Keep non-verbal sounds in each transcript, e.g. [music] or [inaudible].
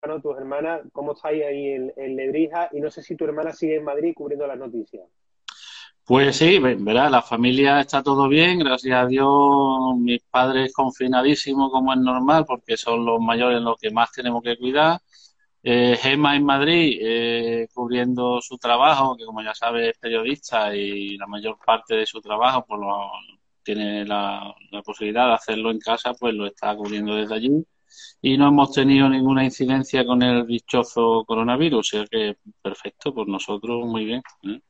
Tus hermanas, ¿cómo estáis ahí en, Lebrija? Y no sé si tu hermana sigue en Madrid cubriendo las noticias. Pues sí, verá, la familia está todo bien, gracias a Dios, mis padres confinadísimos como es normal, porque son los mayores los que más tenemos que cuidar. Eh, Gema en Madrid, eh, cubriendo su trabajo, que como ya sabes es periodista y la mayor parte de su trabajo pues lo, tiene la posibilidad de hacerlo en casa, pues lo está cubriendo desde allí y no hemos tenido ninguna incidencia con el dichoso coronavirus, o sea que perfecto, por nosotros muy bien. ¿eh?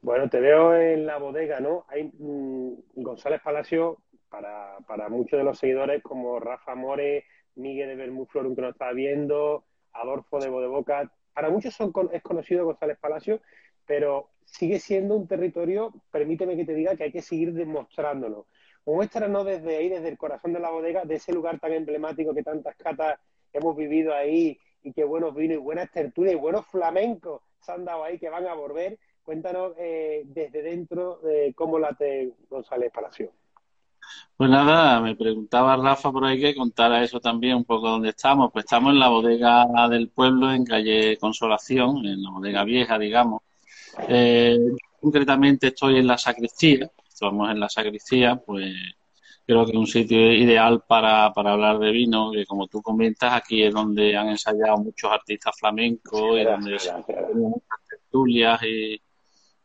Bueno, te veo en la bodega, ¿no? Hay mmm, González Palacio, para, para muchos de los seguidores como Rafa More, Miguel de Bermúflor, que nos está viendo, Adolfo de Bodeboca, para muchos son, es conocido González Palacio, pero sigue siendo un territorio, permíteme que te diga, que hay que seguir demostrándolo. Muéstranos desde ahí, desde el corazón de la bodega, de ese lugar tan emblemático que tantas catas hemos vivido ahí y qué buenos vinos y buenas tertulias y buenos flamencos se han dado ahí que van a volver. Cuéntanos eh, desde dentro eh, cómo late González Palacio. Pues nada, me preguntaba Rafa por ahí que contara eso también un poco dónde estamos. Pues estamos en la bodega del pueblo, en calle Consolación, en la bodega vieja, digamos. Eh, concretamente estoy en la sacristía, estamos en la sacristía, pues creo que es un sitio ideal para, para hablar de vino, que como tú comentas, aquí es donde han ensayado muchos artistas flamencos y donde se muchas tertulias y,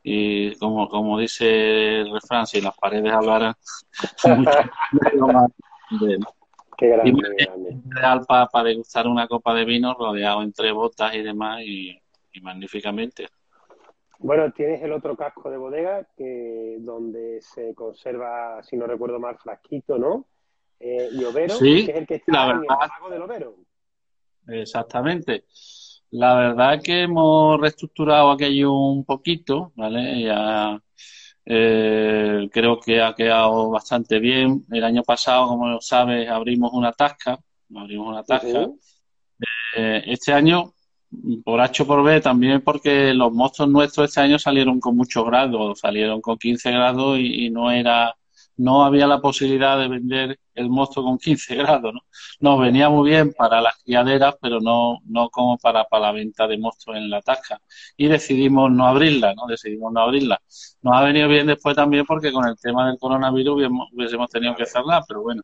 y como, como dice el refrán, si las paredes hablaran, [laughs] de, Qué grande, y qué grande. ideal para, para degustar una copa de vino rodeado entre botas y demás y, y magníficamente. Bueno, tienes el otro casco de bodega que donde se conserva, si no recuerdo mal, Flasquito, ¿no? Eh, y Overo, Sí, que es el que la está en el verdad. lago del Overo. Exactamente. La verdad es que hemos reestructurado aquello un poquito, ¿vale? Ya eh, creo que ha quedado bastante bien. El año pasado, como sabes, abrimos una tasca, abrimos una tasca. Eh, este año, por H por B, también porque los mostos nuestros este año salieron con muchos grados, salieron con 15 grados y, no era, no había la posibilidad de vender el mosto con 15 grados, ¿no? Nos venía muy bien para las criaderas, pero no, no como para, para la venta de mostos en la tasca. Y decidimos no abrirla, ¿no? Decidimos no abrirla. Nos ha venido bien después también porque con el tema del coronavirus hubiésemos tenido que cerrar, pero bueno.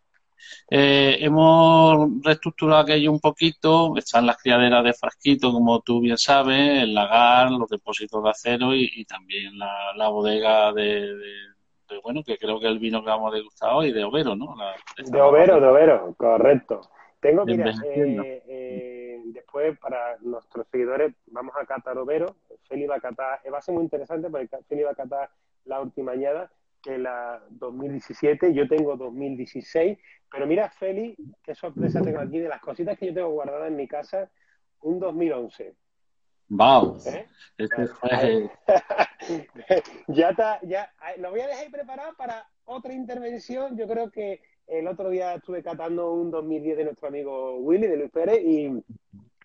Eh, hemos reestructurado aquello un poquito, están las criaderas de frasquito, como tú bien sabes, el lagar, los depósitos de acero y, y también la, la bodega de, de- de, bueno, que creo que el vino que vamos a degustar hoy, de Overo, ¿no? La- De Overo, de Overo, correcto. Tengo, mira, eh, eh, después para nuestros seguidores vamos a catar Overo. Feli va a catar, eh, va a ser muy interesante porque Feli va a catar la última añada, que la 2017, yo tengo 2016, pero mira, Feli, qué sorpresa tengo aquí de las cositas que yo tengo guardadas en mi casa, un 2011. Wow, ¿eh? este fue, [laughs] ya está, ya, lo voy a dejar preparado para otra intervención. Yo creo que el otro día estuve catando un 2010 de nuestro amigo Willy, de Luis Pérez, y,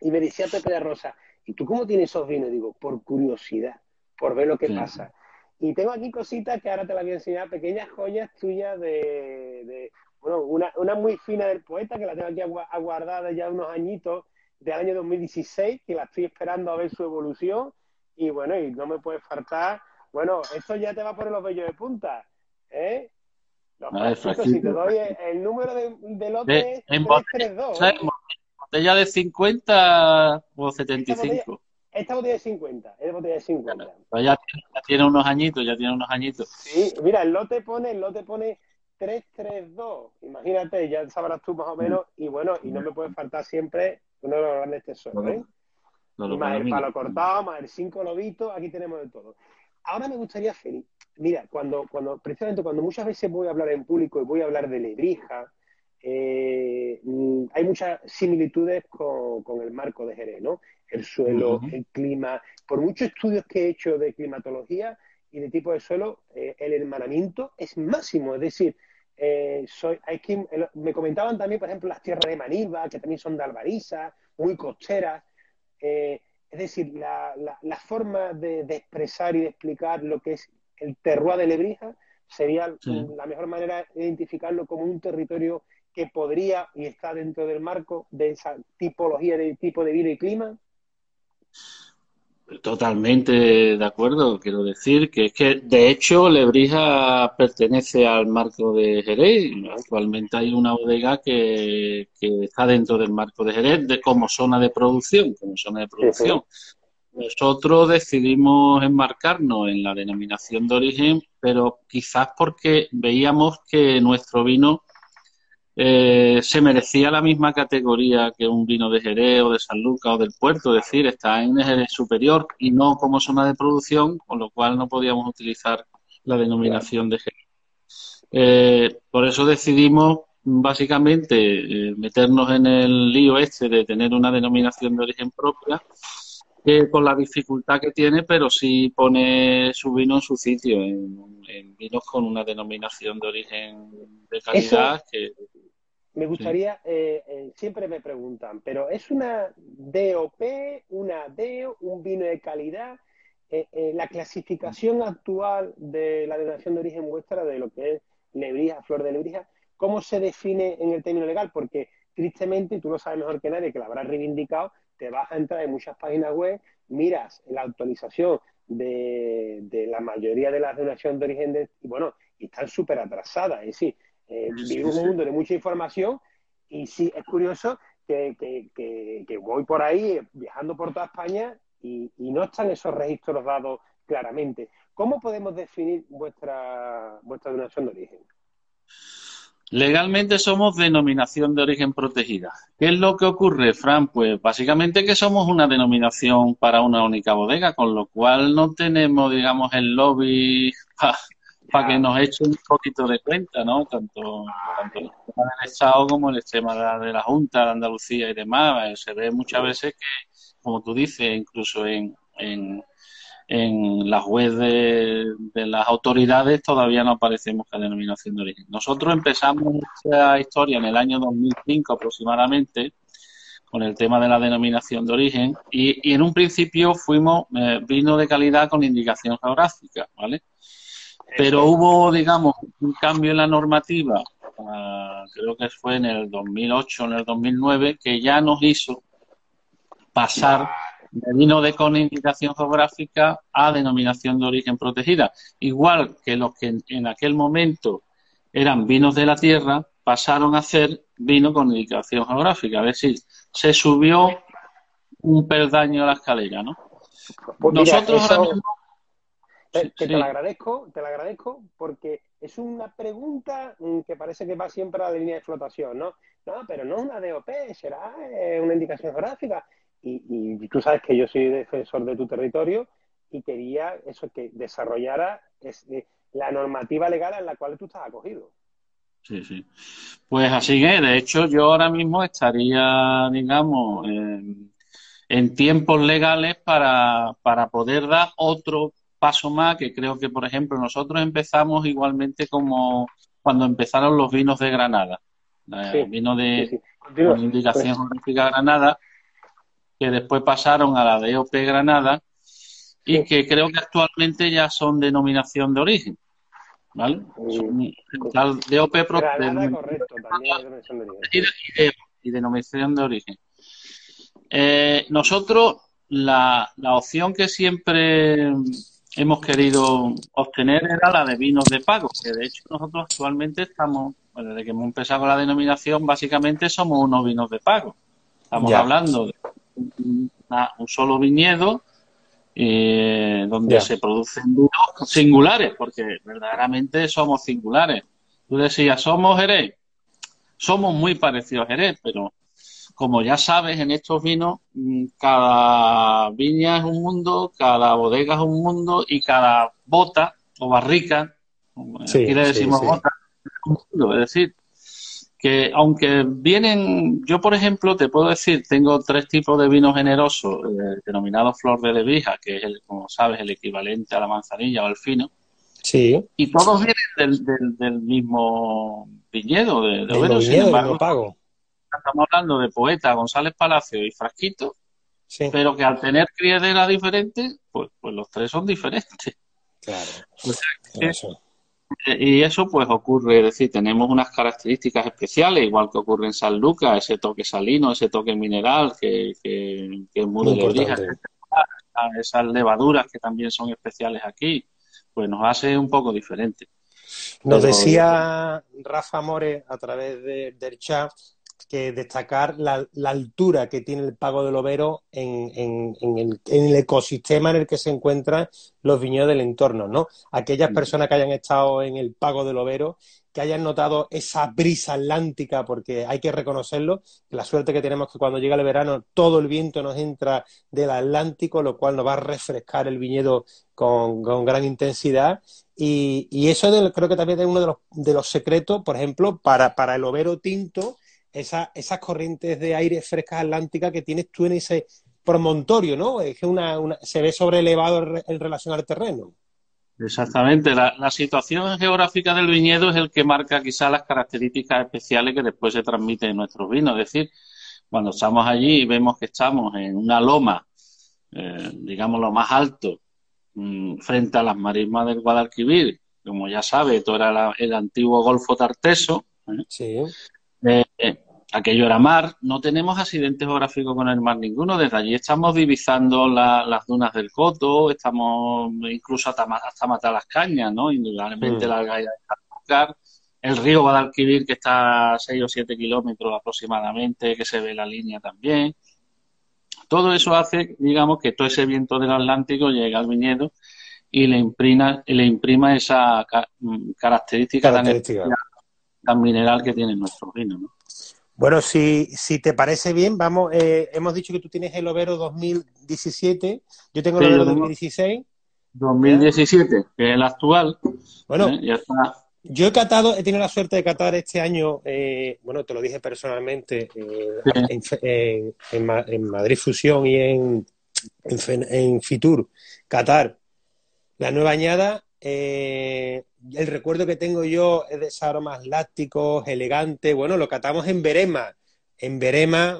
y me decía Pepe de Rosa, ¿y tú cómo tienes esos vinos? Digo, por curiosidad, por ver lo que Sí. pasa. Y tengo aquí cositas que ahora te las voy a enseñar, pequeñas joyas tuyas de, de- bueno, una, una muy fina del poeta, que la tengo aquí agua- aguardada ya unos añitos, del año 2016, que la estoy esperando a ver su evolución. Y bueno, y no me puede faltar, bueno, esto ya te va a poner los vellos de punta, ¿eh? Los A ver, frasquitos, si te doy el, el número de, de lote es en botella, 332, ¿sabes? ¿eh? botella de 50 o Esta botella, 75. Esta botella de 50, es de botella de 50. Pero ya, tiene- ya tiene unos añitos, ya tiene unos añitos. Sí, mira, el lote pone, el lote pone 332. Imagínate, ya sabrás tú más o menos. Y bueno, y no me puede faltar siempre uno de los grandes tesoros, ¿eh? Y lo- más el palo cortado, más el cinco lobitos, aquí tenemos de todo. Ahora me gustaría, Félix, mira, cuando, cuando, precisamente cuando muchas veces voy a hablar en público y voy a hablar de Lebrija, eh, mm, hay muchas similitudes con, el marco de Jerez, ¿no? El suelo, el clima. Por muchos estudios que he hecho de climatología y de tipo de suelo, eh, el hermanamiento es máximo. Es decir, eh, soy, hay que, me comentaban también, por ejemplo, las tierras de Manilva, que también son de albariza, muy costeras. es decir, la, la, forma de, expresar y de explicar lo que es el terroir de Lebrija sería la mejor manera de identificarlo como un territorio que podría y está dentro del marco de esa tipología de tipo de vida y clima? Totalmente de acuerdo. Quiero decir que es que, de hecho, Lebrija pertenece al marco de Jerez. Actualmente hay una bodega que, está dentro del marco de Jerez de, como zona de producción, como zona de producción. Nosotros decidimos enmarcarnos en la denominación de origen, pero quizás porque veíamos que nuestro vino eh, se merecía la misma categoría que un vino de Jerez o de San Lucas o del puerto, es decir, está en Jerez superior y no como zona de producción, con lo cual no podíamos utilizar la denominación de Jerez. Eh, por eso decidimos básicamente eh, meternos en el lío este de tener una denominación de origen propia, con la dificultad que tiene, pero sí pone su vino en su sitio, en, vinos con una denominación de origen de calidad que me gustaría, eh, eh, siempre me preguntan, pero ¿es una DOP, una DEO, un vino de calidad? Eh, la clasificación actual de la denominación de origen vuestra de lo que es lebrija, flor de lebrija, ¿cómo se define en el término legal? Porque tristemente, y tú lo sabes mejor que nadie, que lo habrás reivindicado, te vas a entrar en muchas páginas web, miras la actualización de, la mayoría de las denominaciones de origen y bueno, y están súper atrasadas. Es decir, eh, vivimos un mundo de mucha información y sí, es curioso que, voy por ahí viajando por toda España y, no están esos registros dados claramente. ¿Cómo podemos definir vuestra, vuestra denominación de origen? Legalmente somos denominación de origen protegida. ¿Qué es lo que ocurre, Fran? Pues básicamente que somos una denominación para una única bodega, con lo cual no tenemos, digamos, el lobby [laughs] para que nos echen un poquito de cuenta, ¿no? Tanto, el tema del Estado como el tema de la, Junta de Andalucía y demás. Eh, se ve muchas veces que, como tú dices, incluso en, en, en las webs de, las autoridades todavía no aparecemos con denominación de origen. Nosotros empezamos esta historia en el año 2005 aproximadamente con el tema de la denominación de origen y, y en un principio fuimos eh, vino de calidad con indicación geográfica, ¿vale? Pero hubo, digamos, un cambio en la normativa, ah, creo que fue en el 2008 o en el 2009, que ya nos hizo pasar de vino de con indicación geográfica a denominación de origen protegida. Igual que los que en, aquel momento eran vinos de la tierra, pasaron a ser vino con indicación geográfica. Es decir, se subió un peldaño a la escalera, ¿no? Pues Nosotros ahora mismo te, te, lo agradezco, te lo agradezco porque es una pregunta mm, que parece que va siempre a la línea de flotación, ¿no? No, pero no una DOP, será eh, una indicación geográfica. Y, tú sabes que yo soy defensor de tu territorio y quería eso, que desarrollara eh, la normativa legal en la cual tú estás acogido. Sí, sí. Pues así que, de hecho, yo ahora mismo estaría, digamos, en tiempos legales para, para poder dar otro paso más que creo que, por ejemplo, nosotros empezamos igualmente como cuando empezaron los vinos de Granada. el vino de indicación geográfica Granada, que después pasaron a la DOP Granada y que creo que actualmente ya son denominación de origen. ¿Vale? la DOP Granada, correcto, Y, denominación de origen. Eh, nosotros, la, la opción que siempre hemos querido obtener era la de vinos de pago, que de hecho nosotros actualmente estamos, desde que hemos empezado con la denominación, básicamente somos unos vinos de pago. Estamos hablando de un solo viñedo eh, donde se producen vinos singulares, porque verdaderamente somos singulares. Tú decías, somos Jerez. Somos muy parecidos a Jerez, pero como ya sabes, en estos vinos, mm, cada viña es un mundo, cada bodega es un mundo y cada bota o barrica, aquí le decimos bota, es un mundo. Es decir, que aunque vienen, yo por ejemplo te puedo decir, tengo tres tipos de vino generoso, eh, denominado flor de levija, que es, el, como sabes, el equivalente a la manzanilla o al fino. Sí. Y todos vienen del, del, mismo viñedo, de, de sin embargo, pago. Estamos hablando de Poeta, González Palacio y Frasquito, pero que al tener criadera diferente, pues, pues los tres son diferentes. Claro. Y eso pues ocurre, es decir, tenemos unas características especiales, igual que ocurre en San Lucas, ese toque salino, ese toque mineral que, que, es muy, de esas levaduras que también son especiales aquí, pues nos hace un poco diferente. Nos decía Rafa More a través del chat que destacar la, altura que tiene el Pago del Overo en, el, ecosistema en el que se encuentran los viñedos del entorno, ¿no? Aquellas mm. personas que hayan estado en el Pago del Overo, que hayan notado esa brisa atlántica, porque hay que reconocerlo, la suerte que tenemos que cuando llega el verano todo el viento nos entra del Atlántico, lo cual nos va a refrescar el viñedo con, gran intensidad. Y, eso creo que también es uno de los, de los secretos, por ejemplo, para, para el overo tinto, esas corrientes de aire frescas atlánticas que tienes tú en ese promontorio, ¿no? Es que una, se ve sobrelevado en relación al terreno. Exactamente, la, situación geográfica del viñedo es el que marca quizá las características especiales que después se transmiten en nuestros vinos. Es decir, cuando estamos allí y vemos que estamos en una loma, eh, digamos lo más alto, mm, frente a las marismas del Guadalquivir, como ya sabe, todo era el antiguo Golfo Tarteso. ¿eh? Sí. Eh, aquello era mar, no tenemos accidente geográfico con el mar ninguno, desde allí estamos divisando las dunas del Coto, estamos incluso hasta, hasta matar las cañas, ¿no? Indudablemente mm. la galla de el río Guadalquivir que está a 6 o 7 kilómetros aproximadamente, que se ve la línea también. Todo eso hace, digamos, que todo ese viento del Atlántico llegue al viñedo y le, imprima, le imprima esa mm, característica, tan, mineral que tiene nuestro vino, ¿no? Bueno, si, si te parece bien, vamos, eh, hemos dicho que tú tienes el Overo 2017, yo tengo el Overo 2016. 2017, que es el actual. Bueno, ¿eh? yo he catado, he tenido la suerte de catar este año, eh, bueno, te lo dije personalmente, en, Madrid Fusión y en, en, Fitur, Qatar, la nueva añada el recuerdo que tengo yo es de esos aromas lácticos, elegantes. Bueno, lo catamos en Berema. En Berema,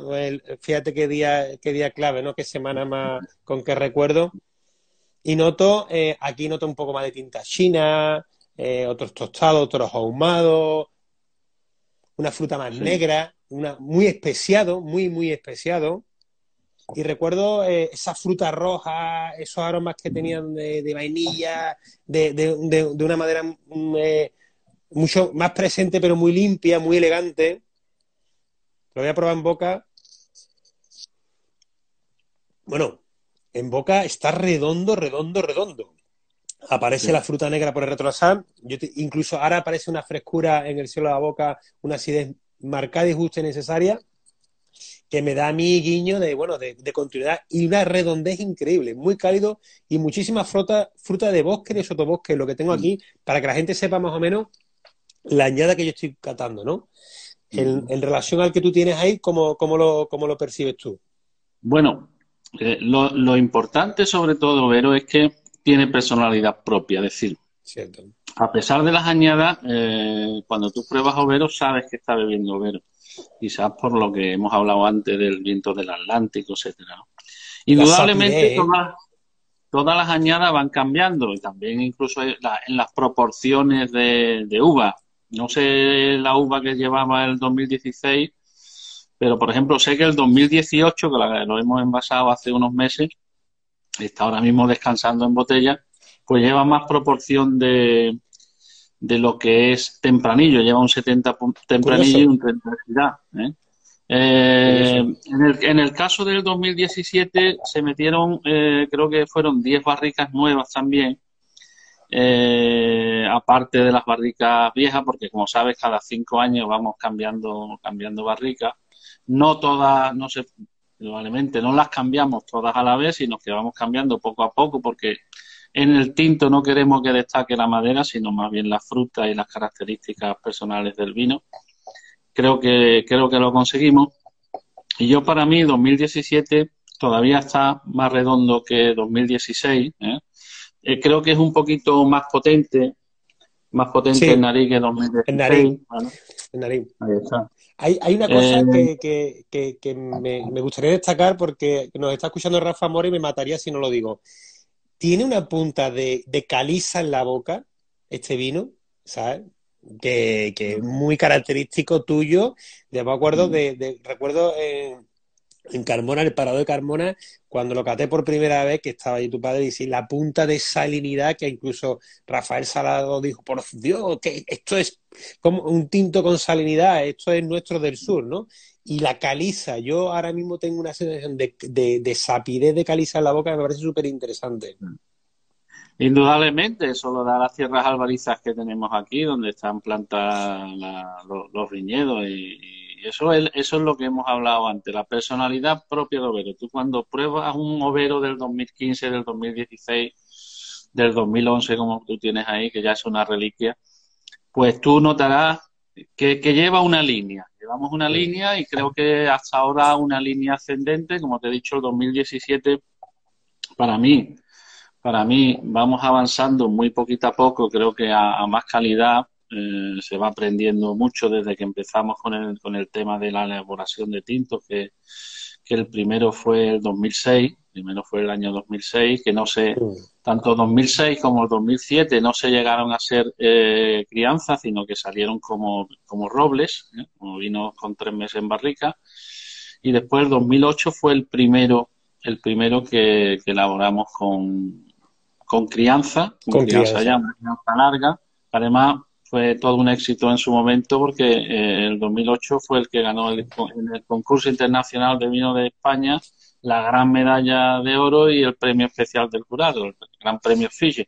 fíjate qué día, qué día clave, ¿no? Qué semana más con qué recuerdo. Y noto, eh, aquí noto un poco más de tinta china, eh, otros tostados, otros ahumados, una fruta más negra, una, muy especiado, muy, muy especiado. Y recuerdo eh, esa fruta roja, esos aromas que tenían de, vainilla, de, una madera mm, eh, mucho más presente, pero muy limpia, muy elegante. Lo voy a probar en boca. Bueno, en boca está redondo, redondo, redondo. Aparece la fruta negra por el retrasar. Yo incluso ahora aparece una frescura en el cielo de la boca, una acidez marcada y justa y necesaria que me da a mí guiño de, bueno, de, continuidad y una redondez increíble, muy cálido y muchísima fruta, fruta de bosque, de sotobosque, lo que tengo aquí, para que la gente sepa más o menos la añada que yo estoy catando, ¿no? En, relación al que tú tienes ahí, ¿cómo, cómo, lo, cómo lo percibes tú? Bueno, eh, lo, importante sobre todo, Vero, es que tiene personalidad propia, es decir, a pesar de las añadas, eh, cuando tú pruebas Overo, sabes que está bebiendo Overo quizás por lo que hemos hablado antes del viento del Atlántico, etcétera. Indudablemente todas, las añadas van cambiando y también incluso en las proporciones de, uva. No sé la uva que llevaba el 2016, pero por ejemplo sé que el 2018, que lo hemos envasado hace unos meses, está ahora mismo descansando en botella, pues lleva más proporción de, de lo que es tempranillo, lleva un 70 tempranillo y un 30 de ¿eh? Eh, en, el, en el caso del 2017 se metieron, eh, creo que fueron 10 barricas nuevas también, aparte de las barricas viejas, porque como sabes, cada cinco años vamos cambiando, cambiando barricas. No todas, no sé, probablemente no las cambiamos todas a la vez, sino que vamos cambiando poco a poco, porque en el tinto no queremos que destaque la madera, sino más bien la fruta y las características personales del vino, creo que, creo que lo conseguimos. Y yo para mí 2017 todavía está más redondo que 2016. ¿eh? Eh, creo que es un poquito más potente, más potente en nariz que 2016. En nariz. En nariz. Ahí está. Hay, hay, una cosa eh, que, que, que, me, me, gustaría destacar porque nos está escuchando Rafa Mora y me mataría si no lo digo. Tiene una punta de, de caliza en la boca, este vino, ¿sabes? Que, que es muy característico tuyo. De me acuerdo de, de recuerdo en, en Carmona, el parado de Carmona, cuando lo caté por primera vez, que estaba ahí tu padre, y sí, la punta de salinidad que incluso Rafael Salado dijo, por Dios, que esto es como un tinto con salinidad, esto es nuestro del sur, ¿no? Y la caliza, yo ahora mismo tengo una sensación de, de, sapidez de caliza en la boca que me parece súper interesante. Indudablemente, eso lo da las tierras albarizas que tenemos aquí, donde están plantados los, viñedos y y eso es, eso es lo que hemos hablado antes, la personalidad propia del overo. Tú cuando pruebas un overo del 2015, del 2016, del 2011, como tú tienes ahí, que ya es una reliquia, pues tú notarás que, lleva una línea. Llevamos una línea y creo que hasta ahora una línea ascendente, como te he dicho, el 2017 para mí, para mí vamos avanzando muy poquito a poco, creo que a más calidad, eh, se va aprendiendo mucho desde que empezamos con el, con el tema de la elaboración de tintos, que, que el primero fue el 2006, primero fue el año 2006, que no sé, tanto 2006 como el 2007 no se llegaron a ser eh, crianzas, sino que salieron como, como robles, ¿eh? como vino con tres meses en barrica, y después el 2008 fue el primero, el primero que, elaboramos con, con crianza, con, crianza, ya, una crianza larga, además fue todo un éxito en su momento porque eh, el 2008 fue el que ganó el, en el concurso internacional de vino de España la gran medalla de oro y el premio especial del jurado, el gran premio Fiji.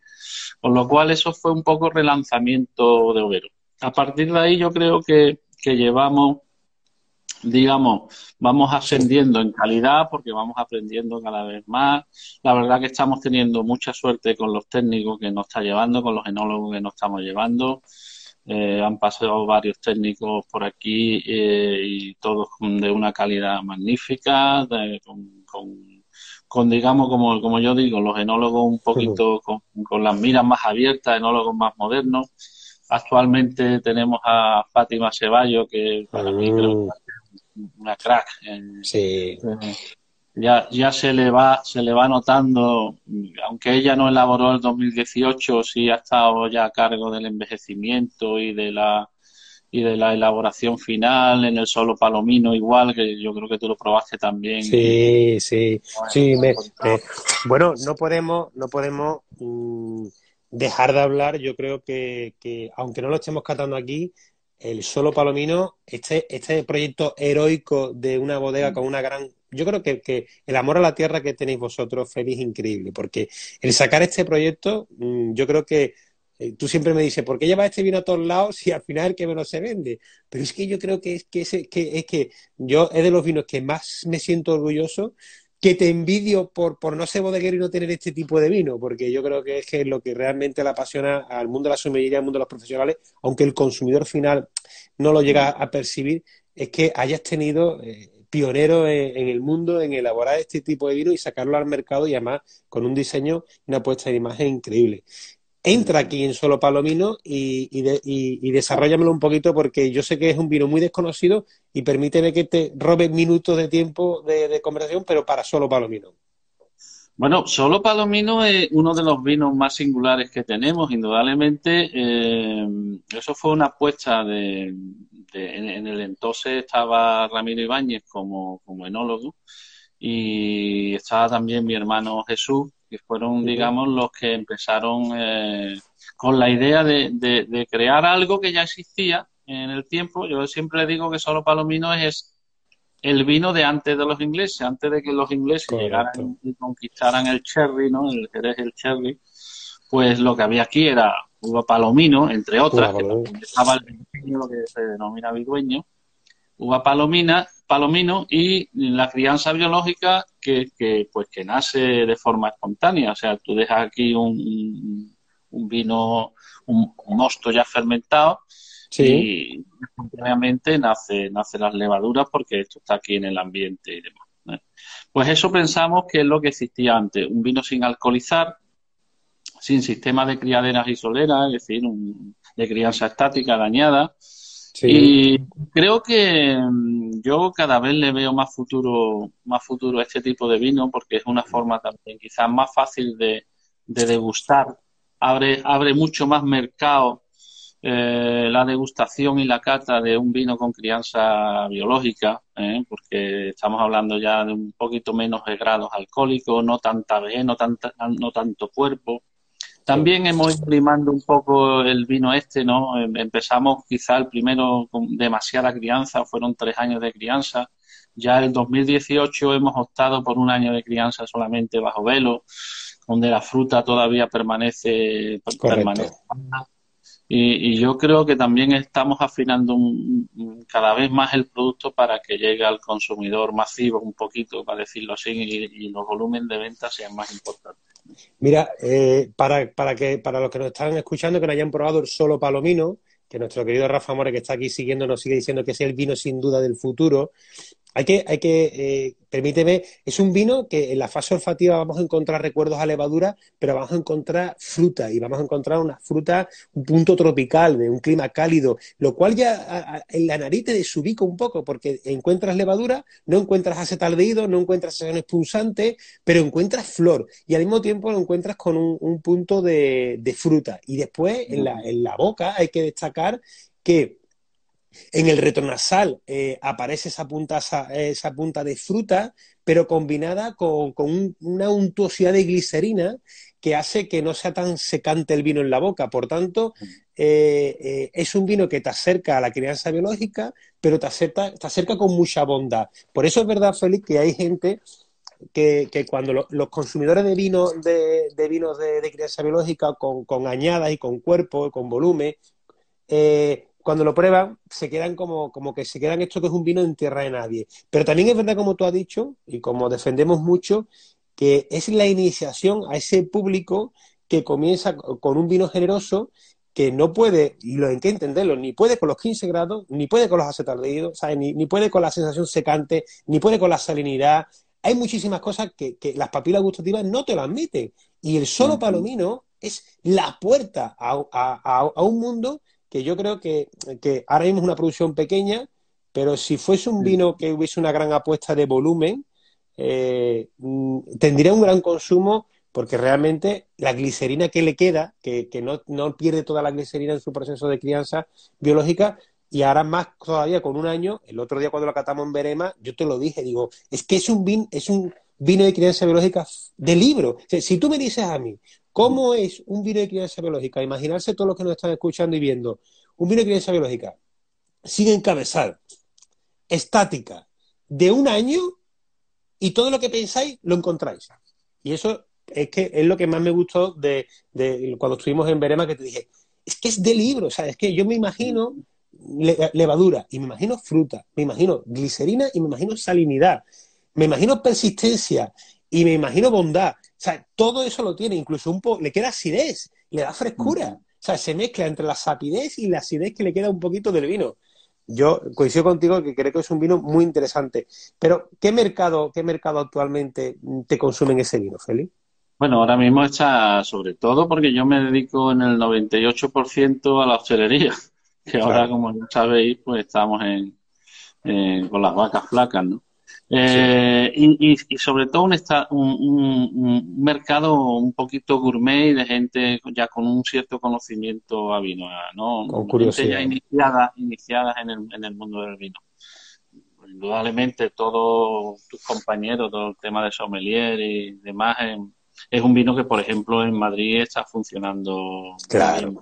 Con lo cual eso fue un poco relanzamiento de Overo. A partir de ahí yo creo que, que llevamos, digamos, vamos ascendiendo en calidad porque vamos aprendiendo cada vez más. La verdad que estamos teniendo mucha suerte con los técnicos que nos está llevando, con los enólogos que nos estamos llevando. Eh, han pasado varios técnicos por aquí eh, y todos de una calidad magnífica, con, digamos, como, como yo digo, los enólogos un poquito con, las miras más abiertas, enólogos más modernos. Actualmente tenemos a Fátima Ceballo, que para mí creo que es una crack. sí. Ya, ya se le va se le va notando, aunque ella no elaboró el 2018, sí ha estado ya a cargo del envejecimiento y de la y de la elaboración final en el solo palomino igual que yo creo que tú lo probaste también. Sí sí. Sí bueno no podemos no podemos mm, dejar de hablar yo creo que, que aunque no lo estemos catando aquí el solo palomino este este proyecto heroico de una bodega con una gran yo creo que, el amor a la tierra que tenéis vosotros, Félix, es increíble, porque el sacar este proyecto, mm, yo creo que eh, tú siempre me dices, ¿por qué llevas este vino a todos lados si al final que menos se vende? Pero es que yo creo que es que, es, que, es que yo es de los vinos que más me siento orgulloso, que te envidio por, por no ser bodeguero y no tener este tipo de vino, porque yo creo que es, que lo que realmente le apasiona al mundo de la sommellería, al mundo de los profesionales, aunque el consumidor final no lo llega a percibir, es que hayas tenido... Eh, pionero en, el mundo en elaborar este tipo de vino y sacarlo al mercado y además con un diseño y una puesta de imagen increíble. Entra aquí en Solo Palomino y, y, desarrollamelo un poquito porque yo sé que es un vino muy desconocido y permíteme que te robe minutos de tiempo de, conversación, pero para Solo Palomino. Bueno, Solo Palomino es uno de los vinos más singulares que tenemos, indudablemente. Eh, eso fue una apuesta de, en, el entonces estaba Ramiro Ibáñez como, como enólogo y estaba también mi hermano Jesús, que fueron, digamos, los que empezaron eh, con la idea de, de, crear algo que ya existía en el tiempo. Yo siempre digo que solo Palomino es el vino de antes de los ingleses, antes de que los ingleses llegaran y conquistaran el cherry, ¿no? El Jerez el cherry, pues lo que había aquí era uva palomino, entre otras, que estaba el lo que se denomina vidueño, uva palomina, palomino y la crianza biológica que, que, pues que nace de forma espontánea. O sea, tú dejas aquí un, un vino, un, mosto ya fermentado y espontáneamente nace, nace las levaduras porque esto está aquí en el ambiente y demás. ¿eh? Pues eso pensamos que es lo que existía antes, un vino sin alcoholizar, sin sistema de criaderas y soleras, es decir, de crianza estática dañada. Y creo que mm, yo cada vez le veo más futuro, más futuro a este tipo de vino porque es una forma también quizás más fácil de, de degustar. Abre, abre mucho más mercado eh, la degustación y la cata de un vino con crianza biológica, ¿eh? porque estamos hablando ya de un poquito menos de grados alcohólicos, no tanta vejez, no, tanta, no tanto cuerpo. También hemos ido limando un poco el vino este, ¿no? Em, empezamos quizá el primero con demasiada crianza, fueron tres años de crianza. Ya el 2018 hemos optado por un año de crianza solamente bajo velo, donde la fruta todavía permanece, permanece y, yo creo que también estamos afinando cada vez más el producto para que llegue al consumidor masivo un poquito, para decirlo así, y, los volúmenes de venta sean más importantes. Mira, eh, para, para, que, para los que nos están escuchando, que no hayan probado el solo palomino, que nuestro querido Rafa More, que está aquí siguiendo, nos sigue diciendo que es el vino sin duda del futuro, hay que, hay que eh, permíteme, es un vino que en la fase olfativa vamos a encontrar recuerdos a levadura, pero vamos a encontrar fruta y vamos a encontrar una fruta, un punto tropical, de un clima cálido, lo cual ya en la nariz te desubica un poco, porque encuentras levadura, no encuentras acetaldehído, no encuentras sensación expulsante, pero encuentras flor y al mismo tiempo lo encuentras con un, punto de, de, fruta. Y después en la, en la boca hay que destacar que en el retronasal eh, aparece esa punta, esa, punta de fruta, pero combinada con, una untuosidad de glicerina que hace que no sea tan secante el vino en la boca. Por tanto, eh, eh, es un vino que te acerca a la crianza biológica, pero te acerca, te acerca con mucha bondad. Por eso es verdad, Félix, que hay gente que, cuando los consumidores de vino de, vinos de, crianza biológica con, con añadas y con cuerpo, con volumen, cuando lo prueban, se quedan como, como que se quedan esto que es un vino en tierra de nadie. Pero también es verdad, como tú has dicho, y como defendemos mucho, que es la iniciación a ese público que comienza con un vino generoso que no puede, y lo hay que entenderlo, ni puede con los 15 grados, ni puede con los acetaldehídos, Ni, ni puede con la sensación secante, ni puede con la salinidad. Hay muchísimas cosas que, las papilas gustativas no te lo admiten. Y el solo palomino es la puerta a un mundo que yo creo que, ahora mismo es una producción pequeña, pero si fuese un vino que hubiese una gran apuesta de volumen, eh, mm, tendría un gran consumo porque realmente la glicerina que le queda, que, no, pierde toda la glicerina en su proceso de crianza biológica, y ahora más todavía con un año, el otro día cuando lo catamos en Berema, yo te lo dije, digo, es que es un vino, es un vino de crianza biológica de libro. si tú me dices a mí, ¿Cómo es un vino de crianza biológica? Imaginarse todos los que nos están escuchando y viendo. Un vino de crianza biológica sin encabezar, estática, de un año y todo lo que pensáis lo encontráis. Y eso es que es lo que más me gustó de, cuando estuvimos en Berema, que te dije, es que es de libro, o sea, es que yo me imagino levadura y me imagino fruta, me imagino glicerina y me imagino salinidad, me imagino persistencia y me imagino bondad. O sea, todo eso lo tiene, incluso un poco, le queda acidez, le da frescura. O sea, se mezcla entre la sapidez y la acidez que le queda un poquito del vino. Yo coincido contigo que creo que es un vino muy interesante. Pero, ¿qué mercado, qué mercado actualmente te consumen ese vino, Félix? Bueno, ahora mismo está sobre todo porque yo me dedico en el 98% a la hostelería, que ahora, como ya sabéis, pues estamos en, con las vacas flacas, ¿no? Eh, y, sobre todo un, un, mercado un poquito gourmet y de gente ya con un cierto conocimiento a vino, ¿no? Con curiosidad. ya iniciadas, iniciadas en el, en el mundo del vino. Indudablemente todos tus compañeros, todo el tema de sommelier y demás, es un vino que, por ejemplo, en Madrid está funcionando claro,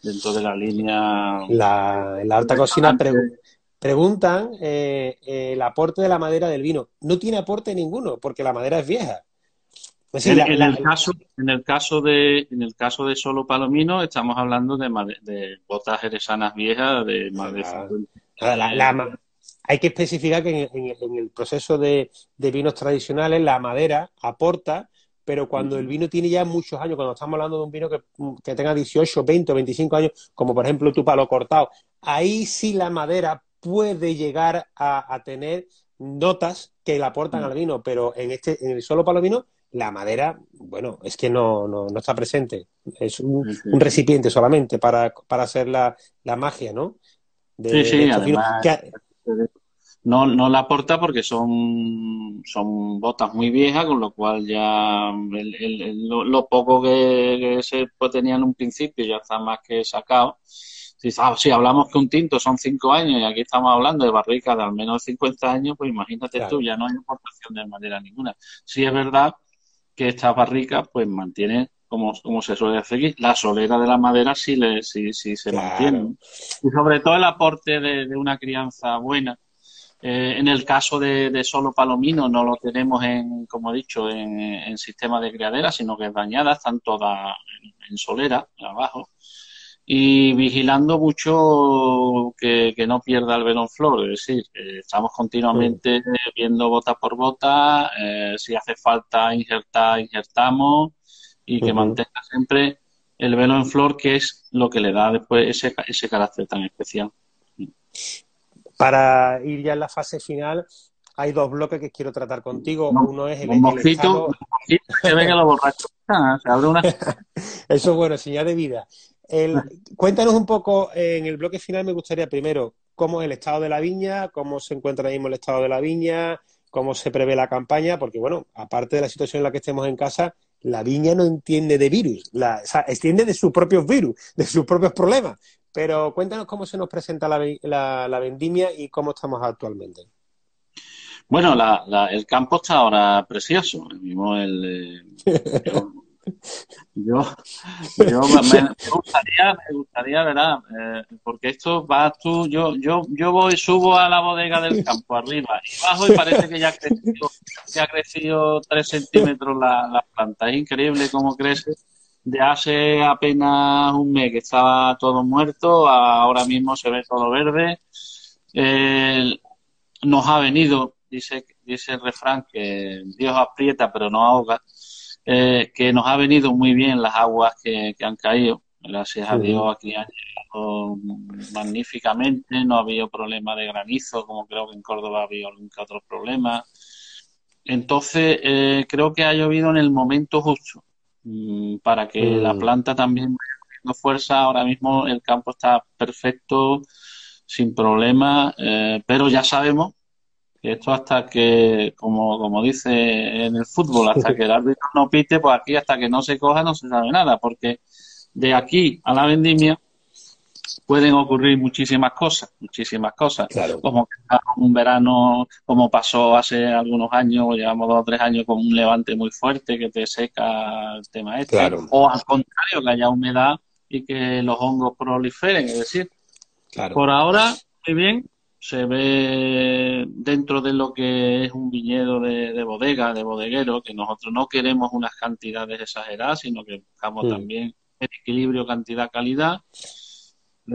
dentro de la línea. La, la alta cocina Preguntan eh, eh, el aporte de la madera del vino. No tiene aporte ninguno, porque la madera es vieja. en, el caso, en, el caso, de, en el caso de solo palomino, estamos hablando de, de botas jerezanas viejas de madera. hay que especificar que en, el proceso de, vinos tradicionales la madera aporta pero cuando el vino tiene ya muchos años, cuando estamos hablando de un vino que, que tenga 18, 20 o 25 años, como por ejemplo tu palo cortado, ahí sí la madera puede llegar a, tener notas que le aportan mm. al vino, pero en este, en el solo palo vino, la madera, bueno, es que no, no, no está presente. Es un, recipiente solamente para, para hacer la, la magia, ¿no? sí, sí, además no, no la aporta porque son, son botas muy viejas, con lo cual ya lo, poco que, se pues, tenía en un principio ya está más que sacado. Si, ah, si hablamos que un tinto son cinco años y aquí estamos hablando de barricas de al menos 50 años, pues imagínate tú, ya no hay importación de madera ninguna. Sí es verdad que estas barricas pues mantienen como, como se suele decir la solera de la madera sí, le, sí, sí se mantiene. Y sobre todo el aporte de una crianza buena, eh, en el caso de, solo palomino no lo tenemos en, como he dicho, en, sistema de criadera, sino que es dañada, están todas en, solera, abajo. Y vigilando mucho que, no pierda el velonflor, es decir, estamos continuamente viendo bota por bota, eh, si hace falta injertar, injertamos y que mantenga siempre el velo en flor, que es lo que le da después ese, ese carácter tan especial. Para ir ya en la fase final, hay dos bloques que quiero tratar contigo. Uno es el, el mosquito, que venga los borrachos. Ah, se abre una... [laughs] Eso es bueno, señal de vida. El, cuéntanos un poco, en el bloque final me gustaría primero cómo es el estado de la viña, cómo se encuentra ahora mismo el estado de la viña, cómo se prevé la campaña, porque bueno, aparte de la situación en la que estemos en casa, la viña no entiende de virus, la, o sea, entiende de sus propios virus, de sus propios problemas. Pero cuéntanos cómo se nos presenta la, vendimia y cómo estamos actualmente. Bueno, el campo está ahora precioso. Mismo el, eh, [laughs] yo, yo, me, [laughs] gustaría, me gustaría, ¿verdad? Eh, porque esto va tú, yo, yo, yo voy, subo a la bodega del campo arriba y bajo y parece que ya ha crecido, ya ha crecido tres centímetros la, la planta. Es increíble cómo crece de hace apenas un mes que estaba todo muerto, ahora mismo se ve todo verde. nos ha venido, dice, dice el refrán, que Dios aprieta pero no ahoga, eh, que nos ha venido muy bien las aguas que, han caído. Gracias a Dios aquí han llegado magníficamente, no ha habido problema de granizo, como creo que en Córdoba ha habido que otro problema. Entonces, eh, creo que ha llovido en el momento justo Mm, para que la mm. planta también vaya cogiendo fuerza. Ahora mismo el campo está perfecto, sin problema, eh, pero ya sabemos que esto hasta que, como, como dice en el fútbol, hasta [laughs] que el árbitro no pite, pues aquí hasta que no se coja no se sabe nada, porque de aquí a la vendimia pueden ocurrir muchísimas cosas, muchísimas cosas. Como un verano, como pasó hace algunos años, llevamos dos o tres años con un levante muy fuerte que te seca el tema este. O al contrario, que haya humedad y que los hongos proliferen. Es decir, por ahora, muy bien, se ve dentro de lo que es un viñedo de, bodega, de bodeguero, que nosotros no queremos unas cantidades exageradas, sino que buscamos mm. también el equilibrio cantidad-calidad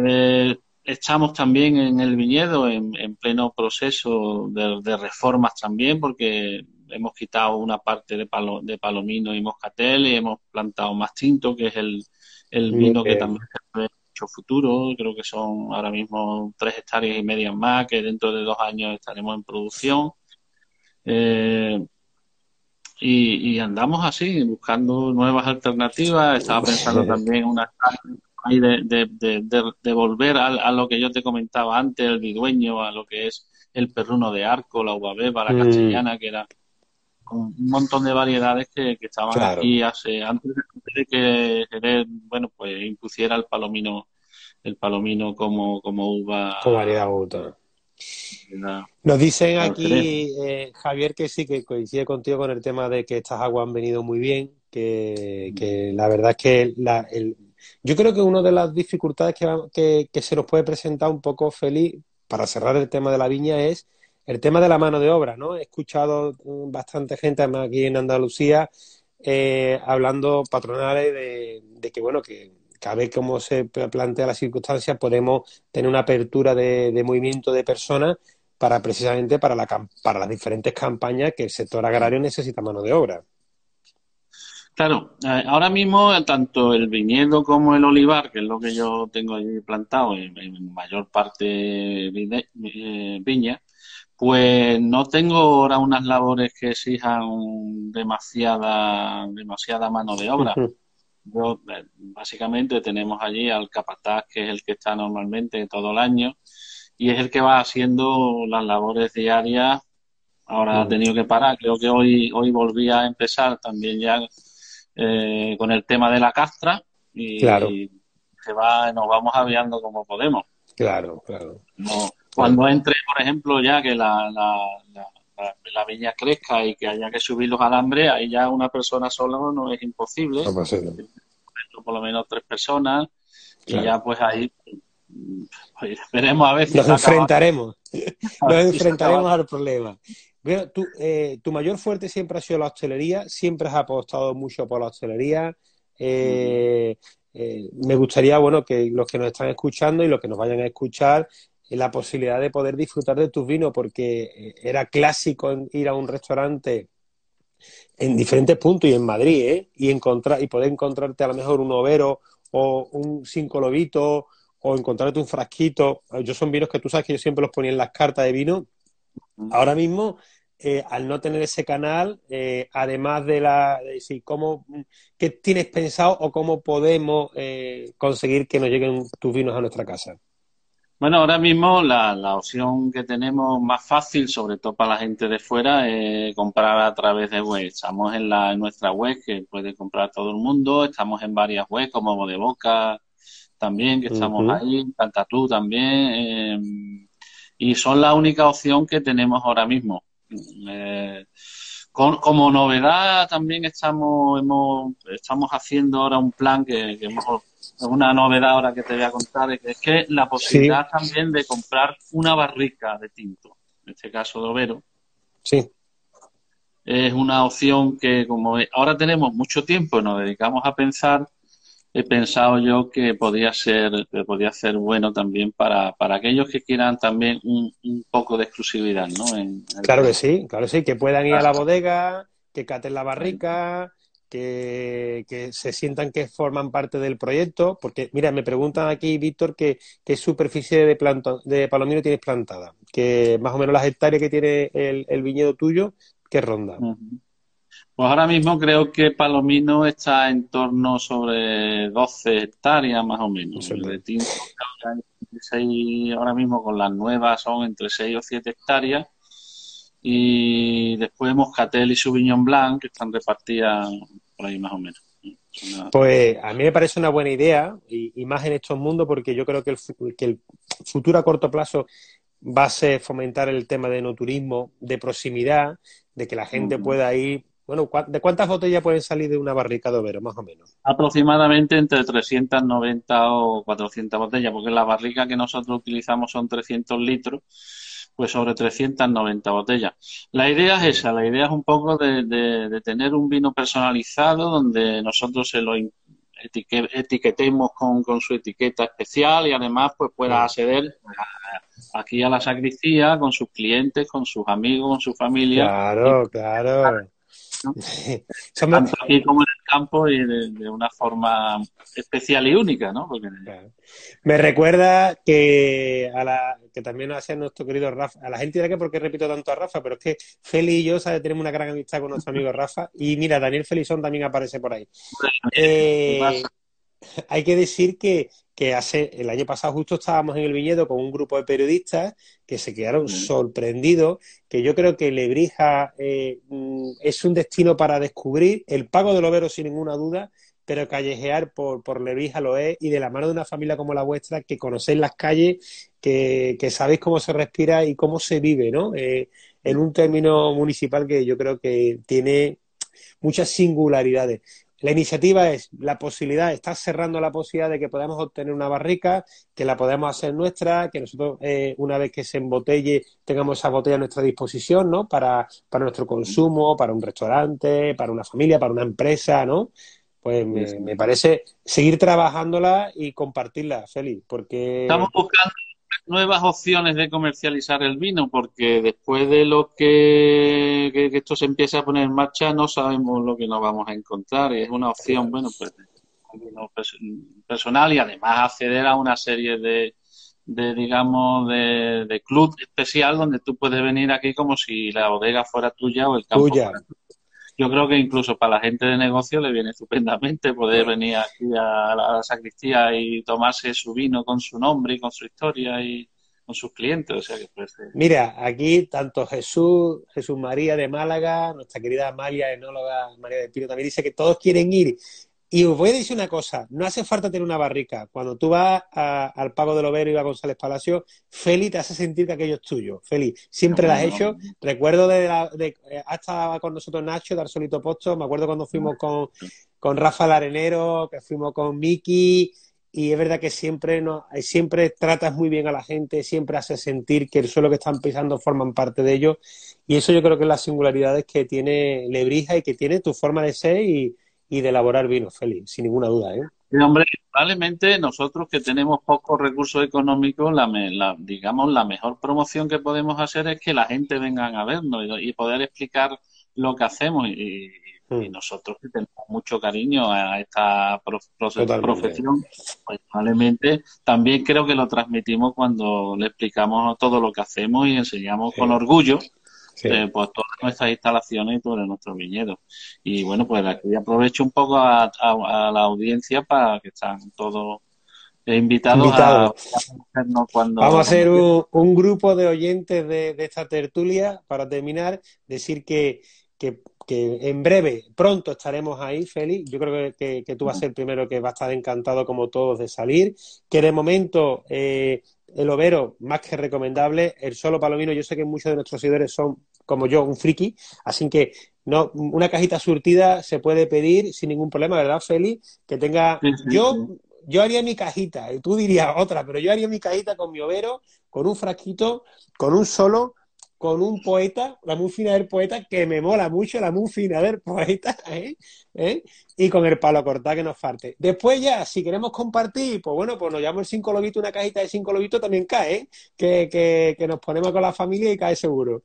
eh, estamos también en el viñedo en, pleno proceso de, reformas también, porque hemos quitado una parte de, palo, de palomino y moscatel y hemos plantado más tinto, que es el, el vino que también hecho futuro. Creo que son ahora mismo tres hectáreas y media más, que dentro de dos años estaremos en producción. Eh, y, y, andamos así, buscando nuevas alternativas. Estaba pensando también en una de, volver a, lo que yo te comentaba antes, el bidueño, a lo que es el perruno de arco, la uva beba, la mm. castellana, que era un montón de variedades que, estaban aquí hace antes de que bueno pues impusiera el palomino el palomino como como uva. Como variedad nos dicen aquí eh, Javier que sí que coincide contigo con el tema de que estas aguas han venido muy bien que, que la verdad es que la, el, yo creo que una de las dificultades que, que, se nos puede presentar un poco, feliz para cerrar el tema de la viña, es el tema de la mano de obra, ¿no? He escuchado bastante gente, aquí en Andalucía, eh, hablando patronales de, que, bueno, que cada vez como se plantea la circunstancia, podemos tener una apertura de, movimiento de personas para precisamente para, la, para las diferentes campañas que el sector agrario necesita mano de obra. Claro, eh, ahora mismo tanto el viñedo como el olivar, que es lo que yo tengo ahí plantado en, mayor parte eh, viña, pues no tengo ahora unas labores que exijan demasiada, demasiada mano de obra. Eh, básicamente tenemos allí al capataz, que es el que está normalmente todo el año, y es el que va haciendo las labores diarias. Ahora ha tenido que parar, creo que hoy, hoy volví a empezar también ya eh, con el tema de la castra y, se va, nos vamos aviando como podemos. Claro, claro. Cuando entre, por ejemplo, ya que la, la, la, viña crezca y que haya que subir los alambres, ahí ya una persona sola no es imposible. Por lo menos tres personas. Y ya pues ahí pues, veremos a ver si nos enfrentaremos. [laughs] Nos enfrentaremos al problema. Tú, eh, tu mayor fuerte siempre ha sido la hostelería, siempre has apostado mucho por la hostelería. Eh, eh, me gustaría, bueno, que los que nos están escuchando y los que nos vayan a escuchar, la posibilidad de poder disfrutar de tus vinos, porque era clásico ir a un restaurante en diferentes puntos y en Madrid, y encontrar y poder encontrarte a lo mejor un overo o un cinco lobito o encontrarte un frasquito. Yo son vinos que tú sabes que yo siempre los ponía en las cartas de vino Ahora mismo, eh, al no tener ese canal, eh, además de la, de, ¿cómo, ¿qué tienes pensado o cómo podemos eh, conseguir que nos lleguen tus vinos a nuestra casa? Bueno, ahora mismo la, la, opción que tenemos más fácil, sobre todo para la gente de fuera, es comprar a través de web. Estamos en, la, en nuestra web que puede comprar todo el mundo. Estamos en varias webs como Boca también, que estamos ahí, Cantatú también y son la única opción que tenemos ahora mismo. Eh, como novedad también estamos hemos, estamos haciendo ahora un plan que, que es una novedad ahora que te voy a contar es que es la posibilidad también de comprar una barrica de tinto, en este caso de overo. Sí. Es una opción que como ahora tenemos mucho tiempo y nos dedicamos a pensar, he pensado yo que podría ser, que podría ser bueno también para, para aquellos que quieran también un, un poco de exclusividad, ¿no? claro que sí, claro que sí, que puedan ir a la bodega, que caten la barrica, que, que, se sientan que forman parte del proyecto, porque mira, me preguntan aquí, Víctor, que qué superficie de, planto, de palomino tienes plantada, que más o menos las hectáreas que tiene el, el viñedo tuyo, ¿qué ronda? Pues ahora mismo creo que Palomino está en torno sobre 12 hectáreas más o menos. El de Tinto ahora mismo con las nuevas son entre 6 o 7 hectáreas. Y después Moscatel y Sauvignon Blanc que están repartidas por ahí más o menos. Pues a mí me parece una buena idea y, más en estos mundos porque yo creo que el, que el futuro a corto plazo va a ser fomentar el tema de no turismo, de proximidad, de que la gente pueda ir bueno, ¿de cuántas botellas pueden salir de una barrica de overo, más o menos? Aproximadamente entre 390 o 400 botellas, porque la barrica que nosotros utilizamos son 300 litros, pues sobre 390 botellas. La idea es esa, la idea es un poco de, tener un vino personalizado donde nosotros se lo etiquetemos con, su etiqueta especial y además pues pueda acceder aquí a la sacristía con sus clientes, con sus amigos, con su familia. Claro, claro. [laughs] Tanto aquí como en el campo y de, una forma especial y única, ¿no? Me recuerda que a la que también hace nuestro querido Rafa, a la gente dirá que porque repito tanto a Rafa, pero es que Feli y yo ¿sabes? tenemos una gran amistad con nuestro amigo Rafa y mira, Daniel Felizón también aparece por ahí. Eh, hay que decir que, que hace el año pasado justo estábamos en el viñedo con un grupo de periodistas que se quedaron sorprendidos, que yo creo que Lebrija eh, mm, es un destino para descubrir, el pago del overo sin ninguna duda, pero callejear por, por Lebrija lo es, y de la mano de una familia como la vuestra, que conocéis las calles, que, que sabéis cómo se respira y cómo se vive, ¿no? Eh, en un término municipal que yo creo que tiene muchas singularidades. La iniciativa es la posibilidad, está cerrando la posibilidad de que podamos obtener una barrica, que la podamos hacer nuestra, que nosotros eh, una vez que se embotelle tengamos esa botella a nuestra disposición, ¿no? Para, para nuestro consumo, para un restaurante, para una familia, para una empresa, ¿no? Pues me, parece seguir trabajándola y compartirla, Félix, porque... Estamos buscando nuevas opciones de comercializar el vino, porque después de lo que, que, esto se empiece a poner en marcha, no sabemos lo que nos vamos a encontrar. Y es una opción, bueno, pues personal y además acceder a una serie de, de digamos, de, de, club especial donde tú puedes venir aquí como si la bodega fuera tuya o el campo fuera yo creo que incluso para la gente de negocio le viene estupendamente poder venir aquí a la sacristía y tomarse su vino con su nombre y con su historia y con sus clientes. O sea que Mira, aquí tanto Jesús, Jesús María de Málaga, nuestra querida Amalia, enóloga María de Pino, también dice que todos quieren ir y os voy a decir una cosa, no hace falta tener una barrica. Cuando tú vas al Pago del Overo y a González Palacio, Feli te hace sentir que aquello es tuyo. Feli, siempre lo has hecho. Recuerdo de, la, de hasta con nosotros Nacho, Dar Solito Posto, me acuerdo cuando fuimos con, con Rafa Larenero, que fuimos con Miki, y es verdad que siempre, no, siempre tratas muy bien a la gente, siempre haces sentir que el suelo que están pisando forman parte de ellos. Y eso yo creo que es la singularidad que tiene Lebrija y que tiene tu forma de ser y y de elaborar vino, Félix, sin ninguna duda. ¿eh? hombre, probablemente nosotros que tenemos pocos recursos económicos, la, digamos, la mejor promoción que podemos hacer es que la gente venga a vernos y, poder explicar lo que hacemos. Y, hmm. nosotros que tenemos mucho cariño a esta profesión, pues probablemente también creo que lo transmitimos cuando le explicamos todo lo que hacemos y enseñamos con orgullo eh, pues todas nuestras instalaciones y todo nuestro viñedo. Y bueno, pues aquí aprovecho un poco a, la audiencia para que están todos invitados a, cuando vamos a hacer un, grupo de oyentes de, esta tertulia para terminar. Decir que, que, en breve pronto estaremos ahí Félix yo creo que, tú vas a ser el primero que va a estar encantado como todos de salir que de momento eh, el overo más que recomendable el solo palomino yo sé que muchos de nuestros seguidores son como yo, un friki. Así que no, una cajita surtida se puede pedir sin ningún problema, ¿verdad, Feli? Que tenga. Yo, yo haría mi cajita, y tú dirías otra, pero yo haría mi cajita con mi overo, con un frasquito, con un solo, con un poeta, la mufina del poeta, que me mola mucho, la mufina del poeta, [laughs] ¿eh? ¿Eh? y con el palo cortado que nos falte. Después ya, si queremos compartir, pues bueno, pues nos llamamos el cinco lobitos, una cajita de cinco lobitos también cae, ¿eh? que, que, que nos ponemos con la familia y cae seguro.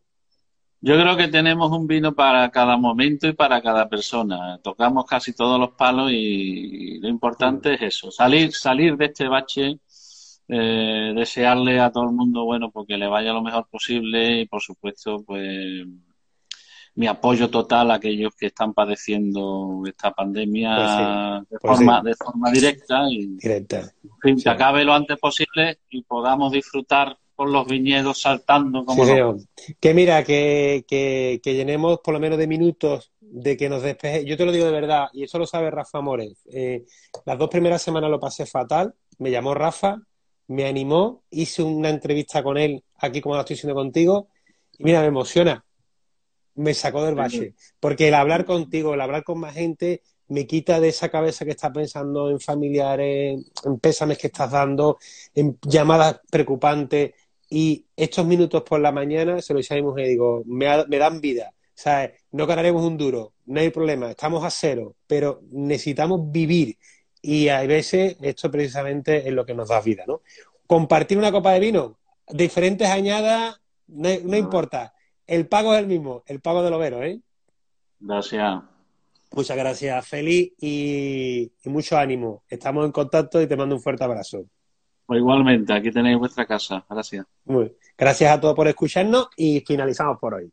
Yo creo que tenemos un vino para cada momento y para cada persona. Tocamos casi todos los palos y lo importante es eso, salir, salir de este bache, eh, desearle a todo el mundo, bueno, porque le vaya lo mejor posible y por supuesto, pues mi apoyo total a aquellos que están padeciendo esta pandemia pues de, pues forma, de forma directa y directa. En se acabe lo antes posible y podamos disfrutar por los viñedos saltando como que mira que, que, llenemos por lo menos de minutos de que nos despeje. Yo te lo digo de verdad y eso lo sabe Rafa Mórez eh, las dos primeras semanas lo pasé fatal. Me llamó Rafa me animó hice una entrevista con él aquí como la estoy haciendo contigo y mira me emociona me sacó del bache porque el hablar contigo el hablar con más gente me quita de esa cabeza que está pensando en familiares, en pésames que estás dando, en llamadas preocupantes. Y estos minutos por la mañana se lo dice a mi mujer y digo, me, dan vida. O sea, no ganaremos un duro, no hay problema, estamos a cero, pero necesitamos vivir. Y hay veces esto precisamente es lo que nos da vida, ¿no? Compartir una copa de vino, diferentes añadas, no, no importa. El pago es el mismo, el pago del overo, ¿eh? Gracias. Muchas gracias, Feli, y, y mucho ánimo. Estamos en contacto y te mando un fuerte abrazo. Pues igualmente, aquí tenéis vuestra casa. Gracias. Muy Gracias a todos por escucharnos y finalizamos por hoy.